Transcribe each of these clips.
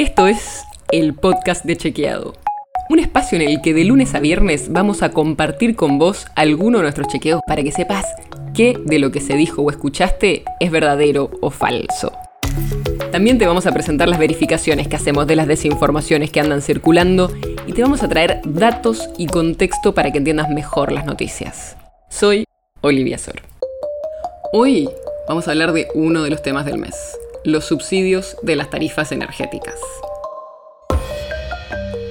Esto es el podcast de Chequeado. Un espacio en el que de lunes a viernes vamos a compartir con vos alguno de nuestros chequeos para que sepas qué de lo que se dijo o escuchaste es verdadero o falso. También te vamos a presentar las verificaciones que hacemos de las desinformaciones que andan circulando y te vamos a traer datos y contexto para que entiendas mejor las noticias. Soy Olivia Sor. Hoy vamos a hablar de uno de los temas del mes, los subsidios de las tarifas energéticas.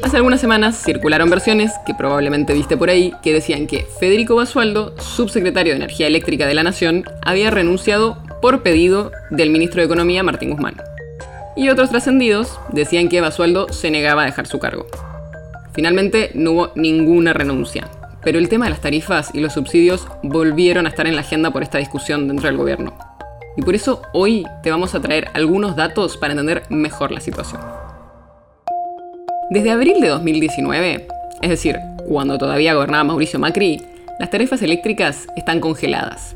Hace algunas semanas circularon versiones, que probablemente viste por ahí, que decían que Federico Basualdo, subsecretario de Energía Eléctrica de la Nación, había renunciado por pedido del ministro de Economía Martín Guzmán. Y otros trascendidos decían que Basualdo se negaba a dejar su cargo. Finalmente no hubo ninguna renuncia, pero el tema de las tarifas y los subsidios volvieron a estar en la agenda por esta discusión dentro del gobierno. Y por eso hoy te vamos a traer algunos datos para entender mejor la situación. Desde abril de 2019, es decir, cuando todavía gobernaba Mauricio Macri, las tarifas eléctricas están congeladas.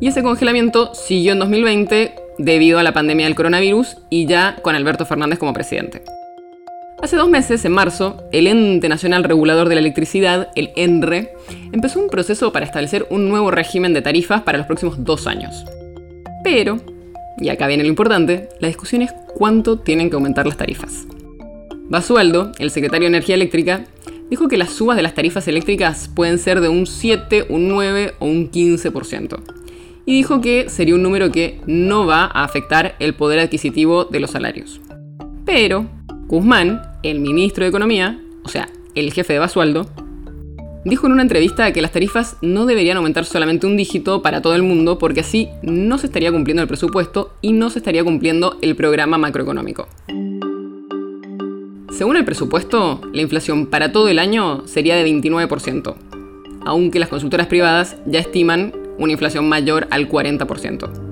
Y ese congelamiento siguió en 2020 debido a la pandemia del coronavirus y ya con Alberto Fernández como presidente. Hace dos meses, en marzo, el Ente Nacional Regulador de la Electricidad, el ENRE, empezó un proceso para establecer un nuevo régimen de tarifas para los próximos dos años. Pero, y acá viene lo importante, la discusión es cuánto tienen que aumentar las tarifas. Basualdo, el secretario de Energía Eléctrica, dijo que las subas de las tarifas eléctricas pueden ser de un 7, un 9 o un 15%. Y dijo que sería un número que no va a afectar el poder adquisitivo de los salarios. Pero Guzmán, el ministro de Economía, o sea, el jefe de Basualdo, dijo en una entrevista que las tarifas no deberían aumentar solamente un dígito para todo el mundo porque así no se estaría cumpliendo el presupuesto y no se estaría cumpliendo el programa macroeconómico. Según el presupuesto, la inflación para todo el año sería de 29%, aunque las consultoras privadas ya estiman una inflación mayor al 40%.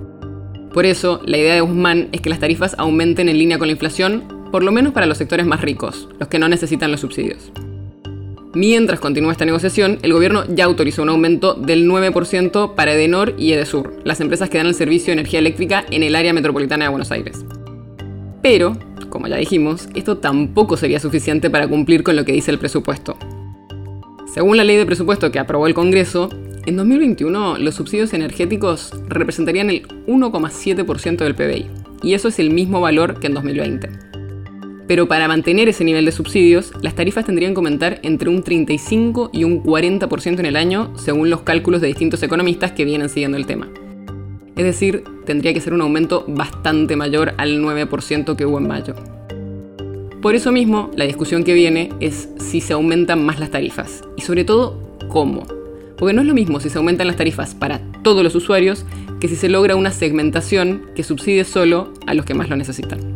Por eso, la idea de Guzmán es que las tarifas aumenten en línea con la inflación, por lo menos para los sectores más ricos, los que no necesitan los subsidios. Mientras continúa esta negociación, el gobierno ya autorizó un aumento del 9% para Edenor y Edesur, las empresas que dan el servicio de energía eléctrica en el área metropolitana de Buenos Aires. Pero, como ya dijimos, esto tampoco sería suficiente para cumplir con lo que dice el presupuesto. Según la ley de presupuesto que aprobó el Congreso, en 2021 los subsidios energéticos representarían el 1,7% del PBI, y eso es el mismo valor que en 2020. Pero para mantener ese nivel de subsidios, las tarifas tendrían que aumentar entre un 35 y un 40% en el año, según los cálculos de distintos economistas que vienen siguiendo el tema. Es decir, tendría que ser un aumento bastante mayor al 9% que hubo en mayo. Por eso mismo, la discusión que viene es si se aumentan más las tarifas y sobre todo cómo. Porque no es lo mismo si se aumentan las tarifas para todos los usuarios que si se logra una segmentación que subsidie solo a los que más lo necesitan.